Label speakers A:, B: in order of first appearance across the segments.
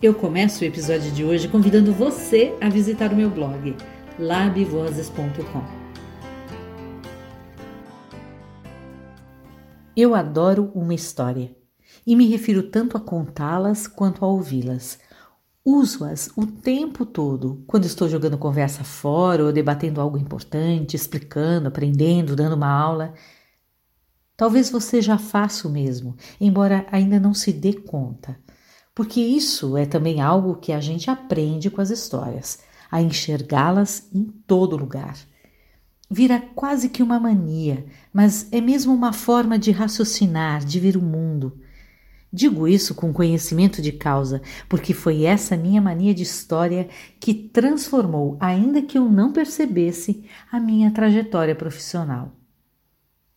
A: Eu começo o episódio de hoje convidando você a visitar o meu blog labvozes.com. Eu adoro uma história e me refiro tanto a contá-las quanto a ouvi-las. Uso-as o tempo todo, quando estou jogando conversa fora ou debatendo algo importante, explicando, aprendendo, dando uma aula. Talvez você já faça o mesmo, embora ainda não se dê conta porque isso é também algo que a gente aprende com as histórias, a enxergá-las em todo lugar. Vira quase que uma mania, mas é mesmo uma forma de raciocinar, de ver o mundo. Digo isso com conhecimento de causa, porque foi essa minha mania de história que transformou, ainda que eu não percebesse, a minha trajetória profissional.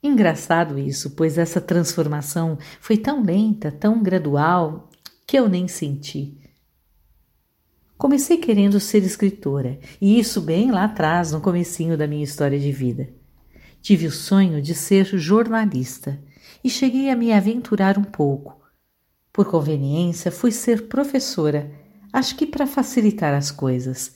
A: Engraçado isso, pois essa transformação foi tão lenta, tão gradual, que eu nem senti. Comecei querendo ser escritora, e isso bem lá atrás, no comecinho da minha história de vida. Tive o sonho de ser jornalista e cheguei a me aventurar um pouco. Por conveniência, fui ser professora, acho que para facilitar as coisas.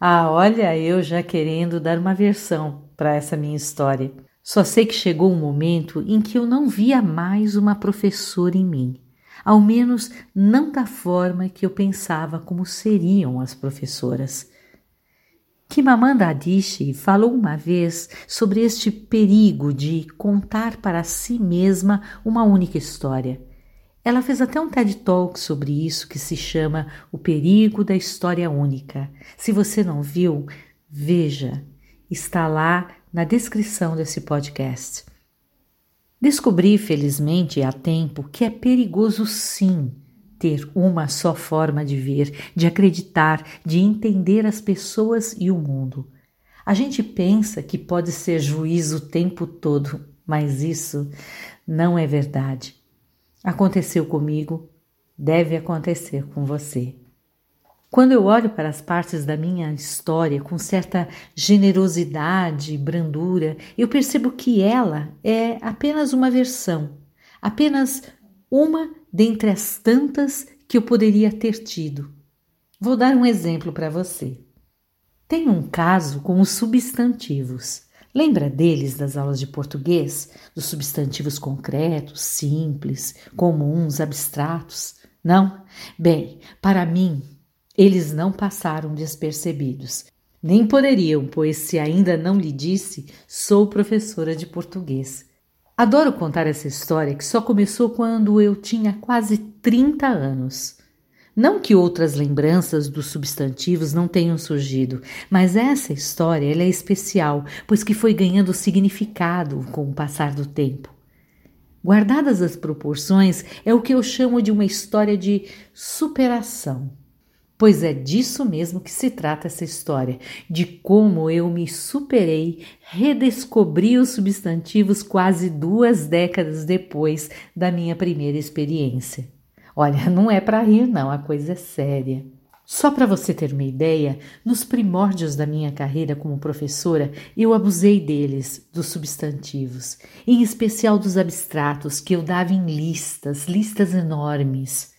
A: Ah, olha, eu já querendo dar uma versão para essa minha história. Só sei que chegou um momento em que eu não via mais uma professora em mim ao menos não da forma que eu pensava como seriam as professoras. Kimamanda Adichie falou uma vez sobre este perigo de contar para si mesma uma única história. Ela fez até um TED Talk sobre isso que se chama O Perigo da História Única. Se você não viu, veja, está lá na descrição desse podcast. Descobri, felizmente, a tempo que é perigoso sim ter uma só forma de ver, de acreditar, de entender as pessoas e o mundo. A gente pensa que pode ser juiz o tempo todo, mas isso não é verdade. Aconteceu comigo, deve acontecer com você. Quando eu olho para as partes da minha história com certa generosidade e brandura, eu percebo que ela é apenas uma versão, apenas uma dentre as tantas que eu poderia ter tido. Vou dar um exemplo para você. Tem um caso com os substantivos. Lembra deles das aulas de português? Dos substantivos concretos, simples, comuns, abstratos? Não? Bem, para mim, eles não passaram despercebidos. Nem poderiam, pois, se ainda não lhe disse, sou professora de português. Adoro contar essa história que só começou quando eu tinha quase 30 anos. Não que outras lembranças dos substantivos não tenham surgido, mas essa história é especial, pois que foi ganhando significado com o passar do tempo. Guardadas as proporções, é o que eu chamo de uma história de superação pois é disso mesmo que se trata essa história, de como eu me superei, redescobri os substantivos quase duas décadas depois da minha primeira experiência. Olha, não é para rir, não, a coisa é séria. Só para você ter uma ideia, nos primórdios da minha carreira como professora, eu abusei deles, dos substantivos, em especial dos abstratos que eu dava em listas, listas enormes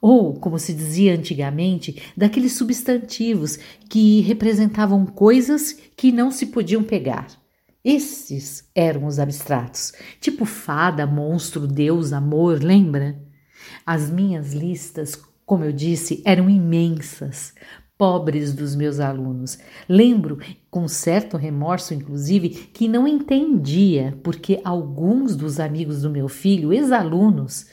A: ou, como se dizia antigamente, daqueles substantivos que representavam coisas que não se podiam pegar. Esses eram os abstratos, tipo fada, monstro, deus, amor, lembra? As minhas listas, como eu disse, eram imensas, pobres dos meus alunos. Lembro, com certo remorso inclusive, que não entendia porque alguns dos amigos do meu filho, ex-alunos,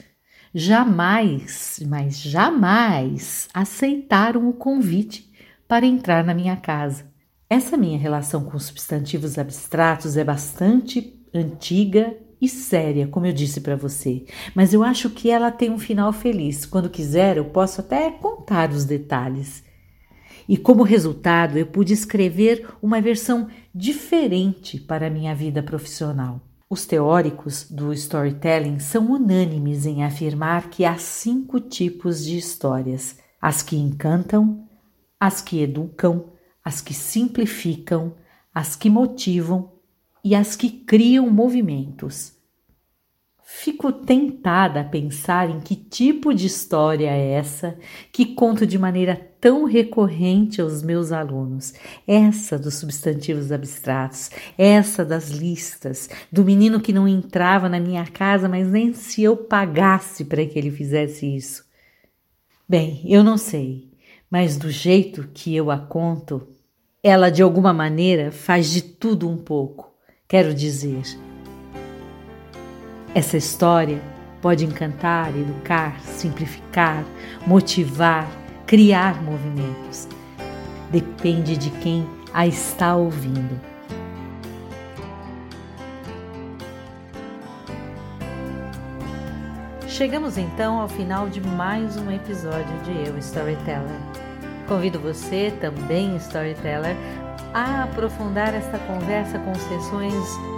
A: jamais, mas jamais aceitaram o convite para entrar na minha casa. Essa minha relação com substantivos abstratos é bastante antiga e séria, como eu disse para você, mas eu acho que ela tem um final feliz. Quando quiser, eu posso até contar os detalhes. E como resultado, eu pude escrever uma versão diferente para a minha vida profissional. Os teóricos do storytelling são unânimes em afirmar que há cinco tipos de histórias: as que encantam, as que educam, as que simplificam, as que motivam e as que criam movimentos. Fico tentada a pensar em que tipo de história é essa que conto de maneira tão recorrente aos meus alunos. Essa dos substantivos abstratos, essa das listas, do menino que não entrava na minha casa, mas nem se eu pagasse para que ele fizesse isso. Bem, eu não sei, mas do jeito que eu a conto, ela de alguma maneira faz de tudo um pouco. Quero dizer, essa história pode encantar, educar, simplificar, motivar, criar movimentos. Depende de quem a está ouvindo. Chegamos então ao final de mais um episódio de Eu Storyteller. Convido você, também storyteller, a aprofundar esta conversa com sessões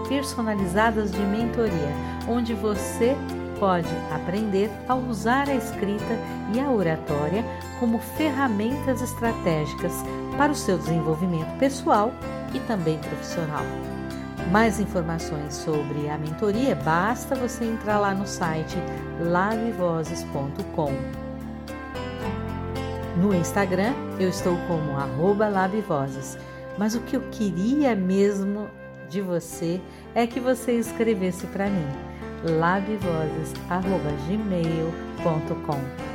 A: personalizadas de mentoria, onde você pode aprender a usar a escrita e a oratória como ferramentas estratégicas para o seu desenvolvimento pessoal e também profissional. Mais informações sobre a mentoria, basta você entrar lá no site labvozes.com. No Instagram, eu estou como arroba mas o que eu queria mesmo de você é que você escrevesse para mim labvozes@gmail.com.